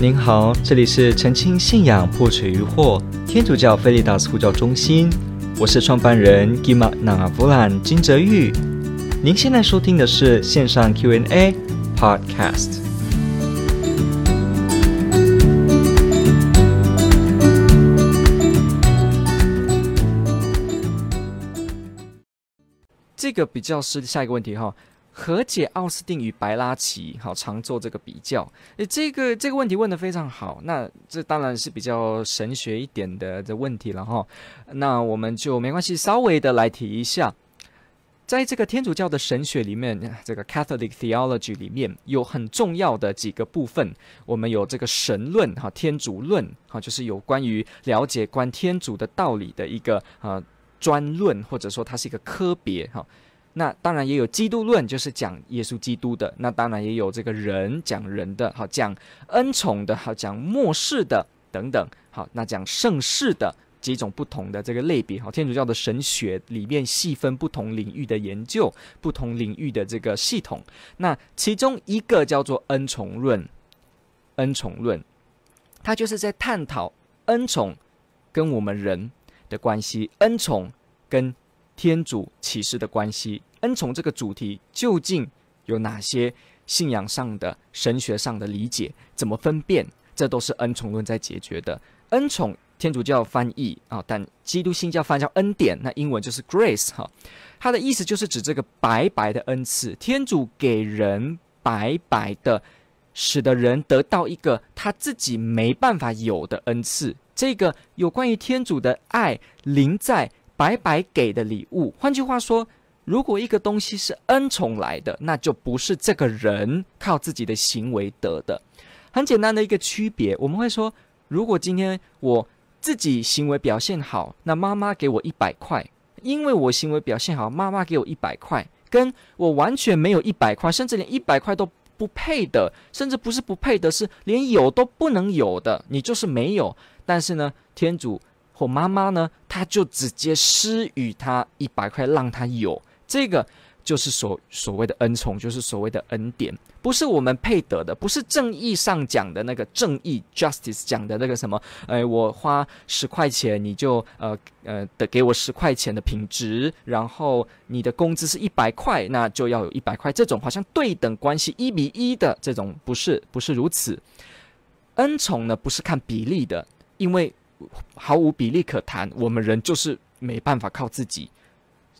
您好，这里是澄清信仰破除疑惑天主教菲利达斯呼叫中心，我是创办人 Gima Navavulan 金泽玉。您现在收听的是线上 Q&A Podcast。这个比较是下一个问题哈。何解奥斯定与白拉奇？好，常做这个比较。诶，这个这个问题问得非常好。那这当然是比较神学一点的的问题了哈。那我们就没关系，稍微的来提一下。在这个天主教的神学里面，这个 Catholic Theology 里面有很重要的几个部分。我们有这个神论哈，天主论哈，就是有关于了解观天主的道理的一个啊专论，或者说它是一个科别哈。那当然也有基督论，就是讲耶稣基督的。那当然也有这个人讲人的，好讲恩宠的，好讲末世的等等。好，那讲盛世的几种不同的这个类别。好，天主教的神学里面细分不同领域的研究，不同领域的这个系统。那其中一个叫做恩宠论，恩宠论，它就是在探讨恩宠跟我们人的关系，恩宠跟天主启示的关系。恩宠这个主题究竟有哪些信仰上的、神学上的理解？怎么分辨？这都是恩宠论在解决的。恩宠，天主教翻译啊，但基督新教翻译叫恩典，那英文就是 grace 哈。它的意思就是指这个白白的恩赐，天主给人白白的，使得人得到一个他自己没办法有的恩赐。这个有关于天主的爱临在白白给的礼物。换句话说。如果一个东西是恩宠来的，那就不是这个人靠自己的行为得的。很简单的一个区别，我们会说，如果今天我自己行为表现好，那妈妈给我一百块，因为我行为表现好，妈妈给我一百块，跟我完全没有一百块，甚至连一百块都不配的，甚至不是不配的，是连有都不能有的，你就是没有。但是呢，天主或妈妈呢，他就直接施予他一百块，让他有。这个就是所所谓的恩宠，就是所谓的恩典，不是我们配得的，不是正义上讲的那个正义 （justice） 讲的那个什么，哎，我花十块钱，你就呃呃得给我十块钱的品质，然后你的工资是一百块，那就要有一百块，这种好像对等关系一比一的这种，不是不是如此。恩宠呢，不是看比例的，因为毫无比例可谈，我们人就是没办法靠自己。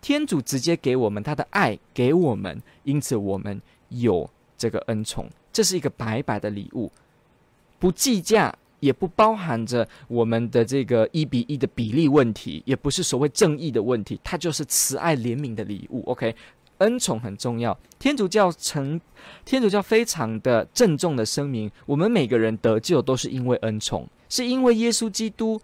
天主直接给我们他的爱，给我们，因此我们有这个恩宠，这是一个白白的礼物，不计价，也不包含着我们的这个一比一的比例问题，也不是所谓正义的问题，它就是慈爱怜悯的礼物。OK，恩宠很重要，天主教成，天主教非常的郑重的声明，我们每个人得救都是因为恩宠，是因为耶稣基督。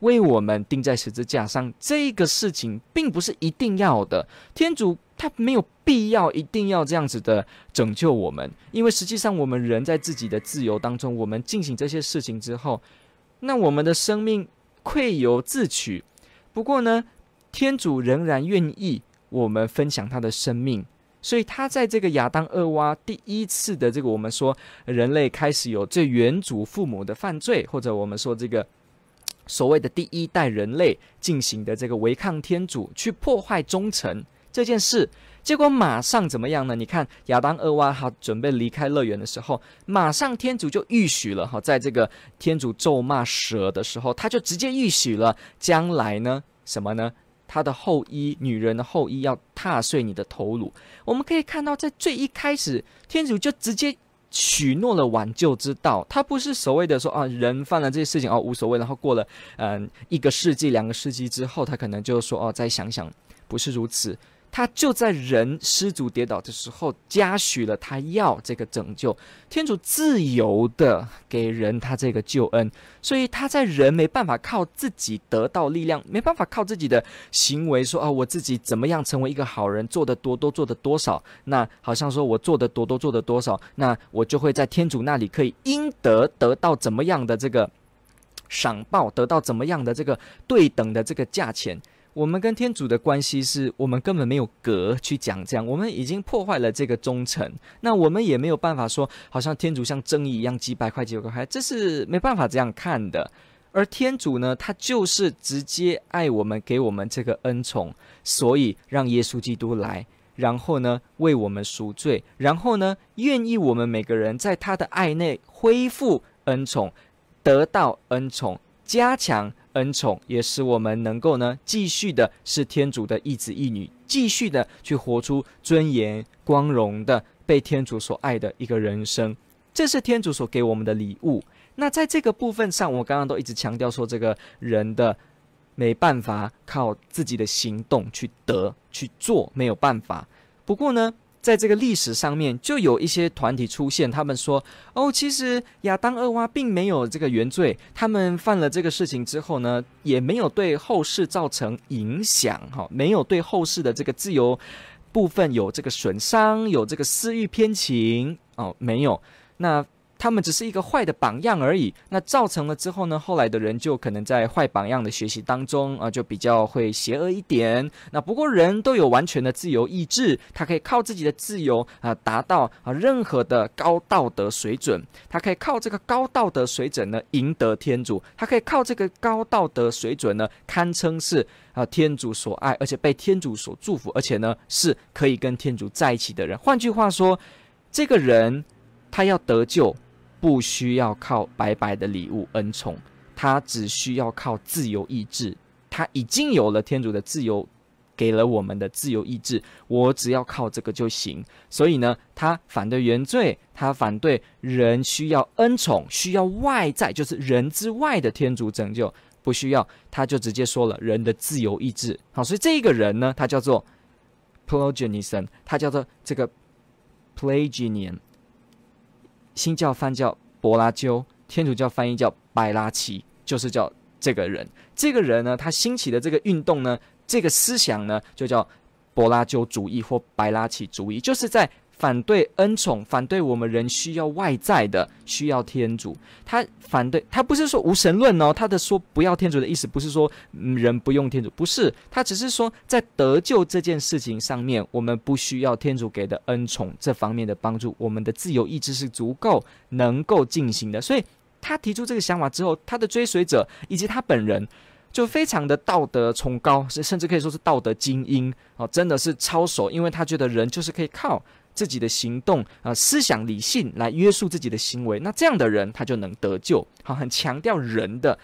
为我们钉在十字架上，这个事情并不是一定要的。天主他没有必要一定要这样子的拯救我们，因为实际上我们人在自己的自由当中，我们进行这些事情之后，那我们的生命愧由自取。不过呢，天主仍然愿意我们分享他的生命，所以他在这个亚当、厄娃第一次的这个我们说人类开始有最原祖父母的犯罪，或者我们说这个。所谓的第一代人类进行的这个违抗天主、去破坏忠诚这件事，结果马上怎么样呢？你看亚当、厄娃哈准备离开乐园的时候，马上天主就预许了哈，在这个天主咒骂蛇的时候，他就直接预许了将来呢什么呢？他的后衣，女人的后衣要踏碎你的头颅。我们可以看到，在最一开始，天主就直接。许诺了挽救之道，他不是所谓的说啊，人犯了这些事情哦，无所谓，然后过了嗯一个世纪、两个世纪之后，他可能就说哦，再想想，不是如此。他就在人失足跌倒的时候，嘉许了他要这个拯救。天主自由的给人他这个救恩，所以他在人没办法靠自己得到力量，没办法靠自己的行为说啊，我自己怎么样成为一个好人，做得多多，做得多少，那好像说我做得多多，做得多少，那我就会在天主那里可以应得得到怎么样的这个赏报，得到怎么样的这个对等的这个价钱。我们跟天主的关系是我们根本没有格去讲这样，我们已经破坏了这个忠诚，那我们也没有办法说，好像天主像正义一样几百块几百块，这是没办法这样看的。而天主呢，他就是直接爱我们，给我们这个恩宠，所以让耶稣基督来，然后呢为我们赎罪，然后呢愿意我们每个人在他的爱内恢复恩宠，得到恩宠，加强。恩宠也使我们能够呢，继续的是天主的一子一女，继续的去活出尊严、光荣的被天主所爱的一个人生。这是天主所给我们的礼物。那在这个部分上，我刚刚都一直强调说，这个人的没办法靠自己的行动去得去做，没有办法。不过呢，在这个历史上面，就有一些团体出现，他们说：“哦，其实亚当、厄娃并没有这个原罪，他们犯了这个事情之后呢，也没有对后世造成影响，哈，没有对后世的这个自由部分有这个损伤，有这个私欲偏情，哦，没有。那。”他们只是一个坏的榜样而已。那造成了之后呢，后来的人就可能在坏榜样的学习当中啊，就比较会邪恶一点。那不过人都有完全的自由意志，他可以靠自己的自由啊，达到啊任何的高道德水准。他可以靠这个高道德水准呢，赢得天主。他可以靠这个高道德水准呢，堪称是啊天主所爱，而且被天主所祝福，而且呢是可以跟天主在一起的人。换句话说，这个人他要得救。不需要靠白白的礼物恩宠，他只需要靠自由意志。他已经有了天主的自由，给了我们的自由意志，我只要靠这个就行。所以呢，他反对原罪，他反对人需要恩宠，需要外在，就是人之外的天主拯救，不需要，他就直接说了人的自由意志。好，所以这个人呢，他叫做 Pelagianism，他叫做这个 p l a g i n i a n。新教翻叫柏拉鸠，天主教翻译叫白拉奇，就是叫这个人。这个人呢，他兴起的这个运动呢，这个思想呢，就叫柏拉鸠主义或白拉奇主义，就是在。反对恩宠，反对我们人需要外在的，需要天主。他反对，他不是说无神论哦，他的说不要天主的意思不是说人不用天主，不是，他只是说在得救这件事情上面，我们不需要天主给的恩宠这方面的帮助，我们的自由意志是足够能够进行的。所以他提出这个想法之后，他的追随者以及他本人就非常的道德崇高，甚至可以说是道德精英哦，真的是操守，因为他觉得人就是可以靠。自己的行动啊、思想理性来约束自己的行为，那这样的人他就能得救。好，很强调人的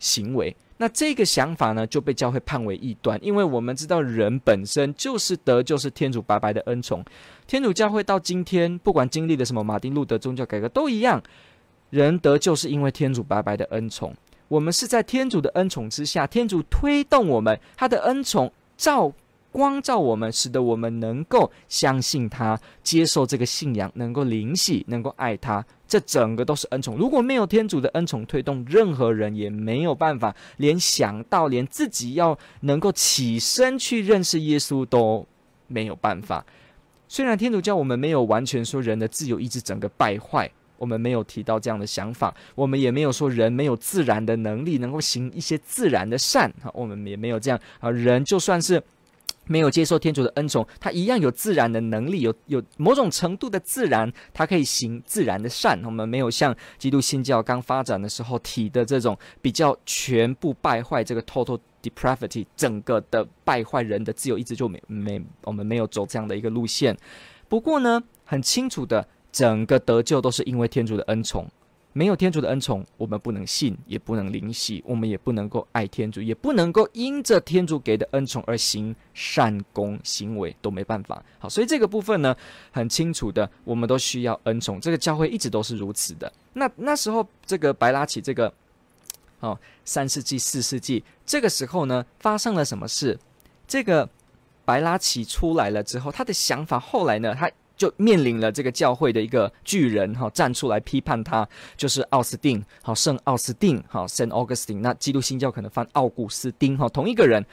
行为。那这个想法呢，就被教会判为异端，因为我们知道人本身就是得救，是天主白白的恩宠。天主教会到今天，不管经历了什么马丁路德宗教改革都一样，人得救是因为天主白白的恩宠。我们是在天主的恩宠之下，天主推动我们，他的恩宠照。光照我们，使得我们能够相信他，接受这个信仰，能够灵洗，能够爱他。这整个都是恩宠。如果没有天主的恩宠推动，任何人也没有办法，连想到连自己要能够起身去认识耶稣都没有办法。虽然天主教我们没有完全说人的自由意志整个败坏，我们没有提到这样的想法，我们也没有说人没有自然的能力能够行一些自然的善，哈，我们也没有这样啊。人就算是。没有接受天主的恩宠，他一样有自然的能力，有有某种程度的自然，他可以行自然的善。我们没有像基督新教刚发展的时候提的这种比较全部败坏这个 total depravity，整个的败坏人的自由意志就没没，我们没有走这样的一个路线。不过呢，很清楚的，整个得救都是因为天主的恩宠。没有天主的恩宠，我们不能信，也不能灵洗，我们也不能够爱天主，也不能够因着天主给的恩宠而行善功行为，都没办法。好，所以这个部分呢，很清楚的，我们都需要恩宠。这个教会一直都是如此的。那那时候，这个白拉奇，这个哦，三世纪、四世纪，这个时候呢，发生了什么事？这个白拉奇出来了之后，他的想法后来呢，他。就面临了这个教会的一个巨人哈，站出来批判他，就是奥斯定，好，圣奥斯定，好，Saint Augustine。那基督新教可能翻奥古斯丁哈，同一个人。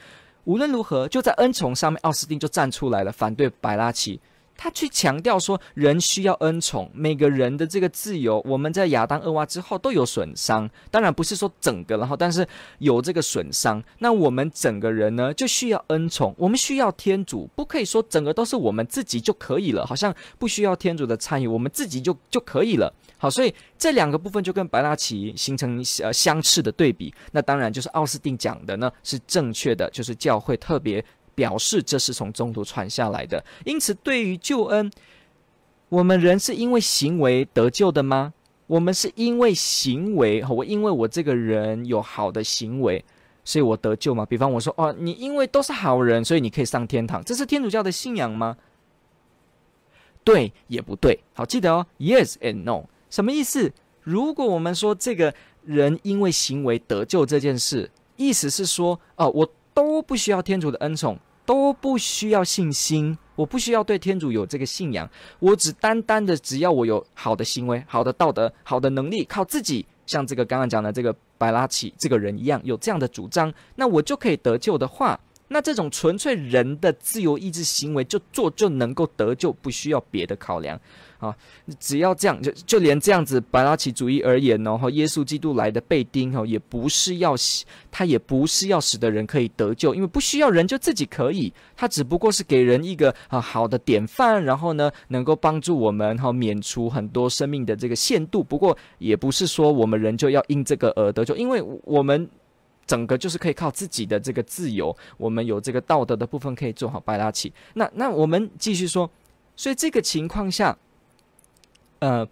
无论如何，就在恩宠上面，奥斯定就站出来了，反对白拉奇。他去强调说，人需要恩宠，每个人的这个自由，我们在亚当厄娃之后都有损伤，当然不是说整个，然后但是有这个损伤。那我们整个人呢，就需要恩宠，我们需要天主，不可以说整个都是我们自己就可以了，好像不需要天主的参与，我们自己就就可以了。好，所以这两个部分就跟白拉奇形成呃相斥的对比。那当然就是奥斯定讲的呢是正确的，就是教会特别。表示这是从中途传下来的，因此对于救恩，我们人是因为行为得救的吗？我们是因为行为，我因为我这个人有好的行为，所以我得救吗？比方我说，哦，你因为都是好人，所以你可以上天堂，这是天主教的信仰吗？对，也不对。好，记得哦，Yes and No，什么意思？如果我们说这个人因为行为得救这件事，意思是说，哦，我都不需要天主的恩宠。都不需要信心，我不需要对天主有这个信仰，我只单单的只要我有好的行为、好的道德、好的能力，靠自己，像这个刚刚讲的这个白拉奇这个人一样，有这样的主张，那我就可以得救的话，那这种纯粹人的自由意志行为就做就能够得救，不需要别的考量。啊，只要这样，就就连这样子白拉奇主义而言呢，哈，耶稣基督来的被钉，哈，也不是要死他也不是要使得人可以得救，因为不需要人就自己可以，他只不过是给人一个啊好的典范，然后呢，能够帮助我们哈免除很多生命的这个限度。不过也不是说我们人就要因这个而得救，因为我们整个就是可以靠自己的这个自由，我们有这个道德的部分可以做好白拉奇。那那我们继续说，所以这个情况下。呃，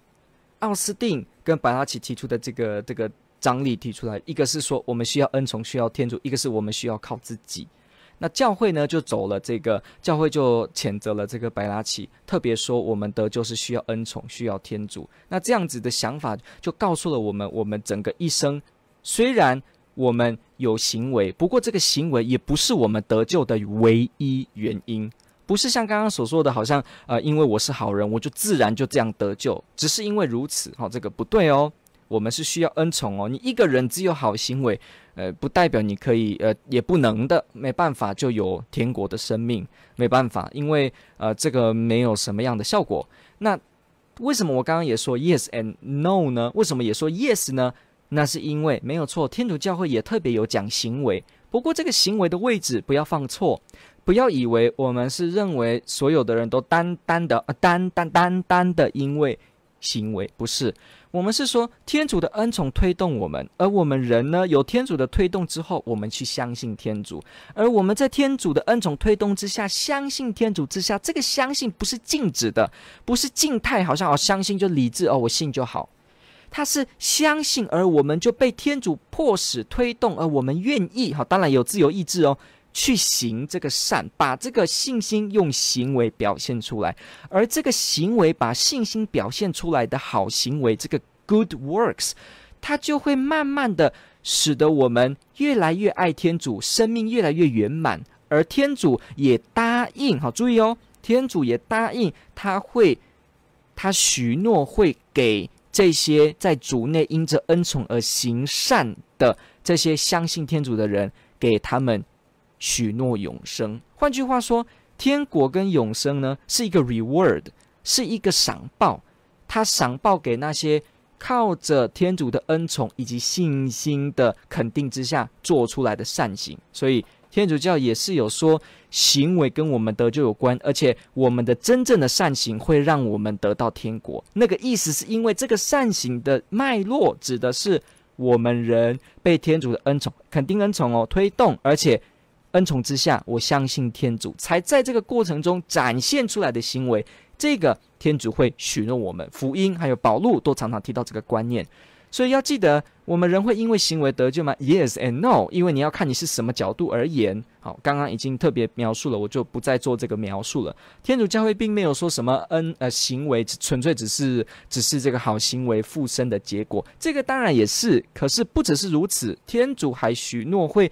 奥斯定跟白拉奇提出的这个这个张力提出来，一个是说我们需要恩宠，需要天主；一个是我们需要靠自己。那教会呢就走了这个，教会就谴责了这个白拉奇，特别说我们得救是需要恩宠，需要天主。那这样子的想法就告诉了我们，我们整个一生虽然我们有行为，不过这个行为也不是我们得救的唯一原因。不是像刚刚所说的，好像呃，因为我是好人，我就自然就这样得救。只是因为如此，好、这个不对哦。我们是需要恩宠哦。你一个人只有好行为，呃，不代表你可以，呃，也不能的，没办法就有天国的生命，没办法，因为呃，这个没有什么样的效果。那为什么我刚刚也说 yes and no 呢？为什么也说 yes 呢？那是因为没有错，天主教会也特别有讲行为，不过这个行为的位置不要放错。不要以为我们是认为所有的人都单单的啊单单单单的因为行为，不是，我们是说天主的恩宠推动我们，而我们人呢，有天主的推动之后，我们去相信天主，而我们在天主的恩宠推动之下，相信天主之下，这个相信不是静止的，不是静态，好像哦相信就理智哦，我信就好，他是相信，而我们就被天主迫使推动，而我们愿意好，当然有自由意志哦。去行这个善，把这个信心用行为表现出来，而这个行为把信心表现出来的好行为，这个 good works，它就会慢慢的使得我们越来越爱天主，生命越来越圆满，而天主也答应，好，注意哦，天主也答应，他会，他许诺会给这些在主内因着恩宠而行善的这些相信天主的人，给他们。许诺永生，换句话说，天国跟永生呢，是一个 reward，是一个赏报。他赏报给那些靠着天主的恩宠以及信心的肯定之下做出来的善行。所以天主教也是有说，行为跟我们得救有关，而且我们的真正的善行会让我们得到天国。那个意思是因为这个善行的脉络指的是我们人被天主的恩宠、肯定恩宠哦推动，而且。恩宠之下，我相信天主，才在这个过程中展现出来的行为，这个天主会许诺我们。福音还有保禄都常常提到这个观念，所以要记得，我们人会因为行为得救吗？Yes and no，因为你要看你是什么角度而言。好，刚刚已经特别描述了，我就不再做这个描述了。天主教会并没有说什么恩呃行为纯粹只是只是这个好行为附身的结果，这个当然也是，可是不只是如此，天主还许诺会。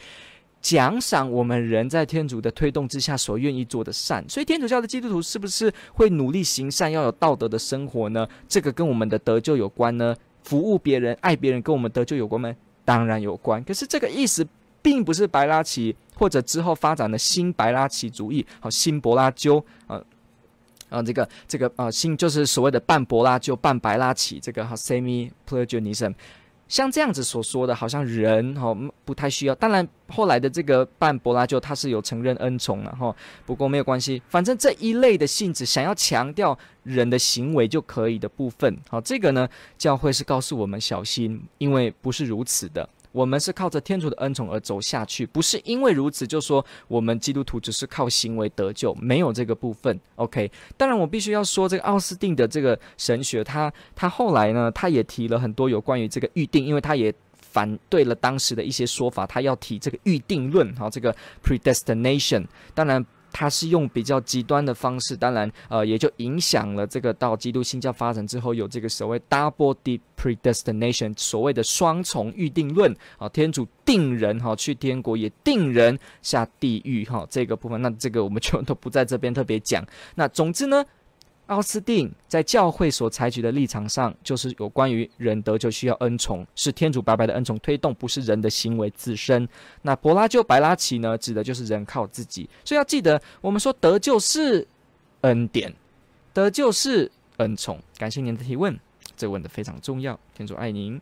奖赏我们人在天主的推动之下所愿意做的善，所以天主教的基督徒是不是会努力行善，要有道德的生活呢？这个跟我们的得救有关呢？服务别人、爱别人，跟我们得救有关吗？当然有关。可是这个意思并不是白拉奇或者之后发展的新白拉奇主义，好，新柏拉鸠啊，啊，这个这个啊，新就是所谓的半柏拉就半白拉奇，这个哈 semi plagianism，。像这样子所说的，好像人哈不太需要。当然，后来的这个半柏拉就他是有承认恩宠了哈。不过没有关系，反正这一类的性质想要强调人的行为就可以的部分，好，这个呢，教会是告诉我们小心，因为不是如此的。我们是靠着天主的恩宠而走下去，不是因为如此就说我们基督徒只是靠行为得救，没有这个部分。OK，当然我必须要说这个奥斯定的这个神学，他他后来呢，他也提了很多有关于这个预定，因为他也反对了当时的一些说法，他要提这个预定论，好，这个 predestination，当然。他是用比较极端的方式，当然，呃，也就影响了这个到基督新教发展之后，有这个所谓 double deep predestination，所谓的双重预定论啊，天主定人哈去天国，也定人下地狱哈，这个部分，那这个我们就都不在这边特别讲。那总之呢。奥斯定在教会所采取的立场上，就是有关于人得救需要恩宠，是天主白白的恩宠推动，不是人的行为自身。那柏拉就白拉奇呢，指的就是人靠自己。所以要记得，我们说得救是恩典，得救是恩宠。感谢您的提问，这问的非常重要。天主爱您。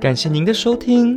感谢您的收听。